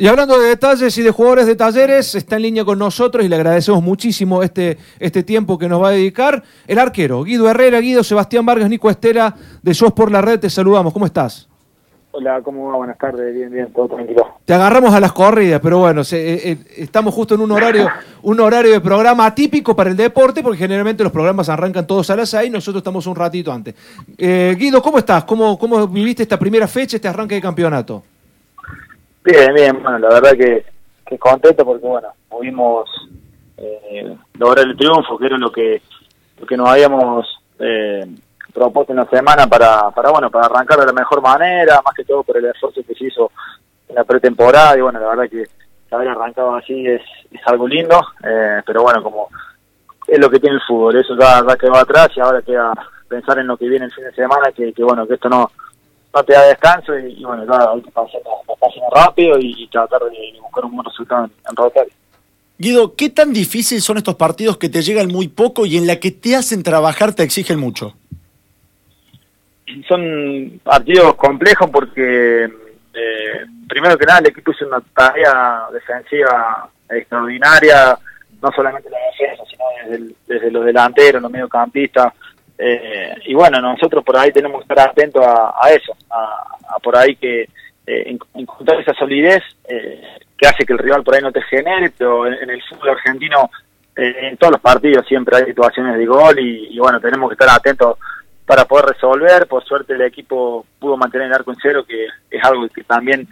Y hablando de detalles y de jugadores de talleres, está en línea con nosotros y le agradecemos muchísimo este, este tiempo que nos va a dedicar. El arquero, Guido Herrera, Guido, Sebastián Vargas, Nico Estera, de SOS por la Red, te saludamos. ¿Cómo estás? Hola, ¿cómo va? Buenas tardes, bien, bien, todo tranquilo. Te agarramos a las corridas, pero bueno, eh, eh, estamos justo en un horario, un horario de programa atípico para el deporte, porque generalmente los programas arrancan todos a las 6 y nosotros estamos un ratito antes. Eh, Guido, ¿cómo estás? ¿Cómo, ¿Cómo viviste esta primera fecha, este arranque de campeonato? Bien, bien, bueno, la verdad que, que contento porque, bueno, pudimos eh, lograr el triunfo, que era lo que, lo que nos habíamos eh, propuesto en la semana para, para, bueno, para arrancar de la mejor manera, más que todo por el esfuerzo que se hizo en la pretemporada y, bueno, la verdad que haber arrancado así es, es algo lindo, eh, pero bueno, como es lo que tiene el fútbol, eso ya, ya quedó atrás y ahora queda pensar en lo que viene el fin de semana, que, que bueno, que esto no no te da descanso y, bueno, ya hay que pasar página rápido y, tratar de, buscar un buen resultado en, en Rotario. Guido, ¿qué tan difíciles son estos partidos que te llegan muy poco y en la que te hacen trabajar, te exigen mucho? Son partidos complejos porque, eh, primero que nada, el equipo hizo una tarea defensiva extraordinaria, no solamente la defensa, sino desde, desde los delanteros, los mediocampistas, eh, y bueno, nosotros por ahí tenemos que estar atentos a, eso, a, por ahí que eh, encontrar esa solidez eh, que hace que el rival por ahí no te genere, pero en, el fútbol argentino, en todos los partidos siempre hay situaciones de gol y, bueno, tenemos que estar atentos para poder resolver. Por suerte el equipo pudo mantener el arco en cero, que es algo que también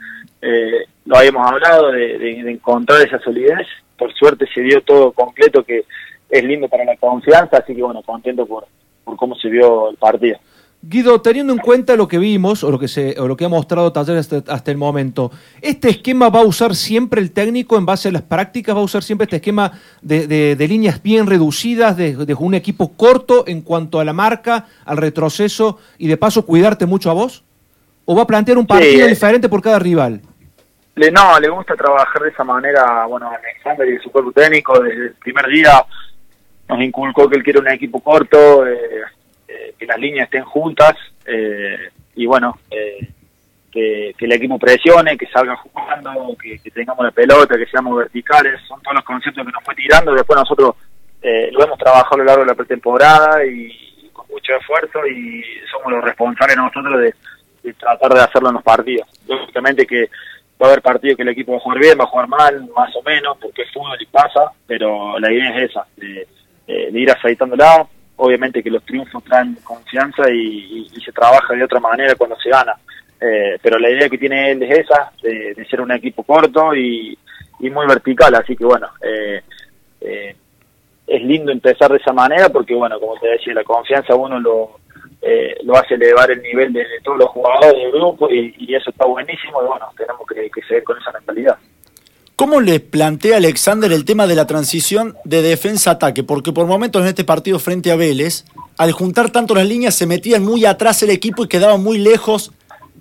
lo habíamos hablado, de, de encontrar esa solidez. Por suerte se dio todo completo, que es lindo para la confianza, así que bueno, contento por por cómo se vio el partido. Guido, teniendo en cuenta lo que vimos o lo que se o lo que ha mostrado Taller hasta, el momento, ¿este esquema va a usar siempre el técnico en base a las prácticas? ¿Va a usar siempre este esquema de, líneas bien reducidas, de, un equipo corto en cuanto a la marca, al retroceso y de paso cuidarte mucho a vos? ¿O va a plantear un partido diferente por cada rival? Le, no, le gusta trabajar de esa manera, bueno, Alexander y su cuerpo técnico desde el primer día nos inculcó que él quiere un equipo corto, eh, eh, que las líneas estén juntas eh, y bueno, que, el equipo presione, que salga jugando, que, tengamos la pelota, que seamos verticales, son todos los conceptos que nos fue tirando. Después nosotros lo hemos trabajado a lo largo de la pretemporada y, con mucho esfuerzo y somos los responsables nosotros de, tratar de hacerlo en los partidos. Lógicamente que va a haber partidos que el equipo va a jugar bien, va a jugar mal, más o menos, porque es fútbol y pasa, pero la idea es esa, de, eh, de ir aceitándola. Obviamente que los triunfos traen confianza y, se trabaja de otra manera cuando se gana. Eh, pero la idea que tiene él es esa, de, ser un equipo corto y, muy vertical. Así que bueno, eh, es lindo empezar de esa manera porque bueno, como te decía, la confianza uno lo, lo hace elevar el nivel de, todos los jugadores del grupo y, eso está buenísimo y bueno, tenemos que, que seguir con esa mentalidad. ¿Cómo le plantea Alexander el tema de la transición de defensa-ataque? Porque por momentos en este partido frente a Vélez, al juntar tanto las líneas, se metían muy atrás el equipo y quedaba muy lejos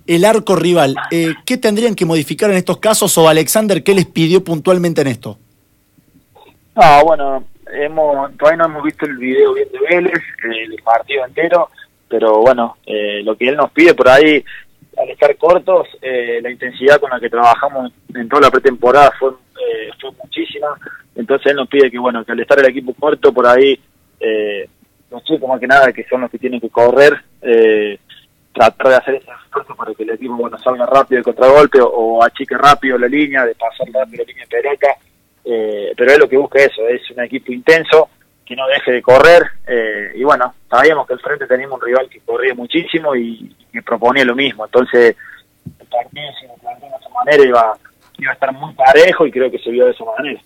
el arco rival. Eh, ¿Qué tendrían que modificar en estos casos o Alexander qué les pidió puntualmente en esto? Ah, bueno, hemos, todavía no hemos visto el video bien de Vélez, el partido entero, pero bueno, eh, lo que él nos pide por ahí al estar cortos, eh, la intensidad con la que trabajamos en toda la pretemporada fue, eh, fue muchísima. Entonces él nos pide que, bueno, que al estar el equipo corto, por ahí, eh, los chicos más que nada, que son los que tienen que correr, eh, tratar de hacer ese esfuerzo para que el equipo, bueno, salga rápido el contragolpe o, achique rápido la línea, de pasar rápido la línea de pelota. Eh, pero es lo que busca eso, es un equipo intenso, que no deje de correr. Eh, y bueno, sabíamos que al frente teníamos un rival que corría muchísimo y, que proponía lo mismo. Entonces, el partido, si lo de esa manera, iba, iba a estar muy parejo y creo que se vio de esa manera.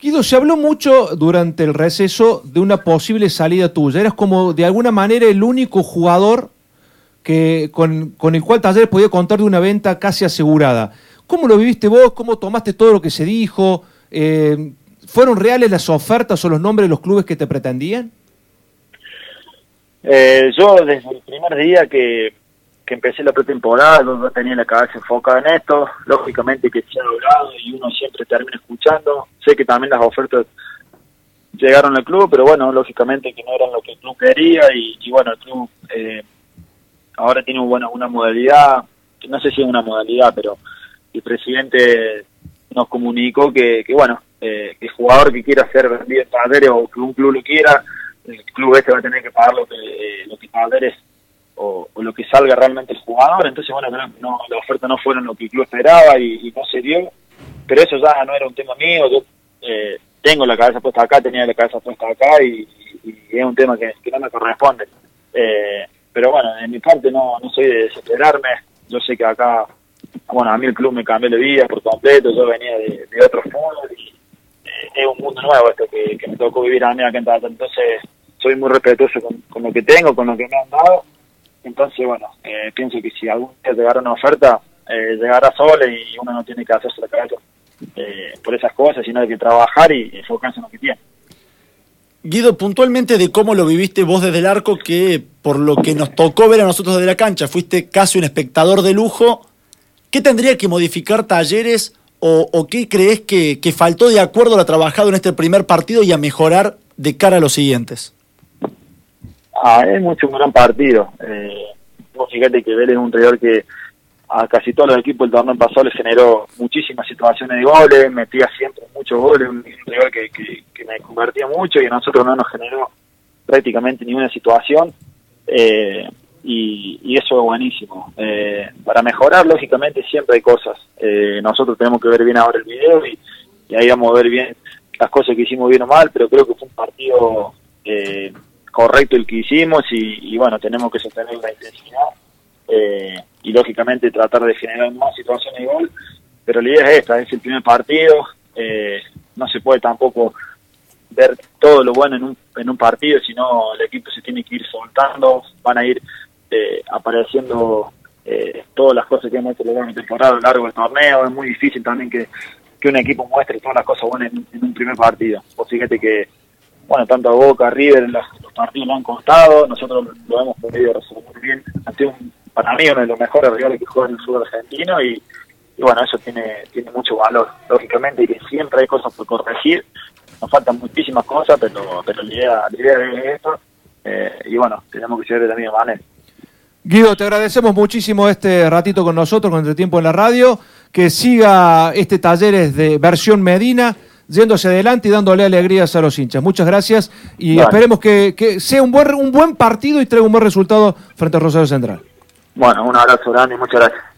Guido, se habló mucho durante el receso de una posible salida tuya. Eras como de alguna manera el único jugador que, con, con el cual Talleres podía contar de una venta casi asegurada. ¿Cómo lo viviste vos? ¿Cómo tomaste todo lo que se dijo? Eh, ¿Fueron reales las ofertas o los nombres de los clubes que te pretendían? Eh, yo desde el primer día que, empecé la pretemporada, no tenía la cabeza enfocada en esto, lógicamente que se ha hablado y uno siempre termina escuchando, sé que también las ofertas llegaron al club, pero bueno, lógicamente que no eran lo que el club quería y, bueno, el club eh, ahora tiene bueno, una modalidad, no sé si es una modalidad, pero el presidente nos comunicó que, que bueno, eh, que el jugador que quiera hacer vendido en Talleres o que un club lo quiera, el club este va a tener que pagar lo que, eh, lo que o, o, lo que salga realmente el jugador. Entonces, bueno, no, la oferta no fueron lo que el club esperaba y, y, no se dio. Pero eso ya no era un tema mío. Yo eh, tengo la cabeza puesta acá, tenía la cabeza puesta acá y, y es un tema que, que no me corresponde. Eh, pero bueno, en mi parte no, no soy de desesperarme. Yo sé que acá, bueno, a mí el club me cambió de vida por completo. Yo venía de, de otro fútbol y eh, es un mundo nuevo esto que, que, me tocó vivir a mí acá en Tata. Entonces, soy muy respetuoso con, con, lo que tengo, con lo que me han dado. Entonces, bueno, eh, pienso que si algún día llegara una oferta, eh, llegará sola y uno no tiene que hacerse la cabeza eh, por esas cosas, sino hay que trabajar y enfocarse en lo que tiene. Guido, puntualmente de cómo lo viviste vos desde el arco, que por lo que nos tocó ver a nosotros desde la cancha, fuiste casi un espectador de lujo. ¿Qué tendría que modificar Talleres o, qué crees que, faltó de acuerdo a lo trabajado en este primer partido y a mejorar de cara a los siguientes? Ah, es mucho un gran partido. Eh, fíjate que Vélez es un traidor que a casi todos los equipos del torneo pasado les generó muchísimas situaciones de goles, metía siempre muchos goles, un rival que, que, que, me convertía mucho y a nosotros no nos generó prácticamente ninguna situación. Eh, y, y, eso es buenísimo. Eh, para mejorar, lógicamente, siempre hay cosas. Eh, nosotros tenemos que ver bien ahora el video y, ahí vamos a ver bien las cosas que hicimos bien o mal, pero creo que fue un partido eh, correcto el que hicimos y, y bueno, tenemos que sostener la intensidad eh, y lógicamente tratar de generar más situaciones de gol, pero la idea es esta, es el primer partido, eh, no se puede tampoco ver todo lo bueno en un, en un partido, sino el equipo se tiene que ir soltando, van a ir eh, apareciendo eh, todas las cosas que hemos hecho en temporada a lo largo del torneo, es muy difícil también que, que un equipo muestre todas las cosas buenas en, un primer partido. Vos fíjate que, bueno, tanto a Boca, River, los, los partidos lo han costado, nosotros lo hemos podido resolver bien. Ante un para mí uno de los mejores rivales que juega en el fútbol argentino y, y, bueno, eso tiene, tiene mucho valor, lógicamente, y que siempre hay cosas por corregir, nos faltan muchísimas cosas, pero, pero la, idea, la idea es esto, eh, y bueno, tenemos que ser de la misma manera. Guido, te agradecemos muchísimo este ratito con nosotros, con Entre Tiempo en la Radio, que siga este talleres de versión Medina, yéndose adelante y dándole alegrías a los hinchas. Muchas gracias y esperemos que, que, sea un buen, un buen partido y traiga un buen resultado frente a Rosario Central. Bueno, un abrazo grande y muchas gracias.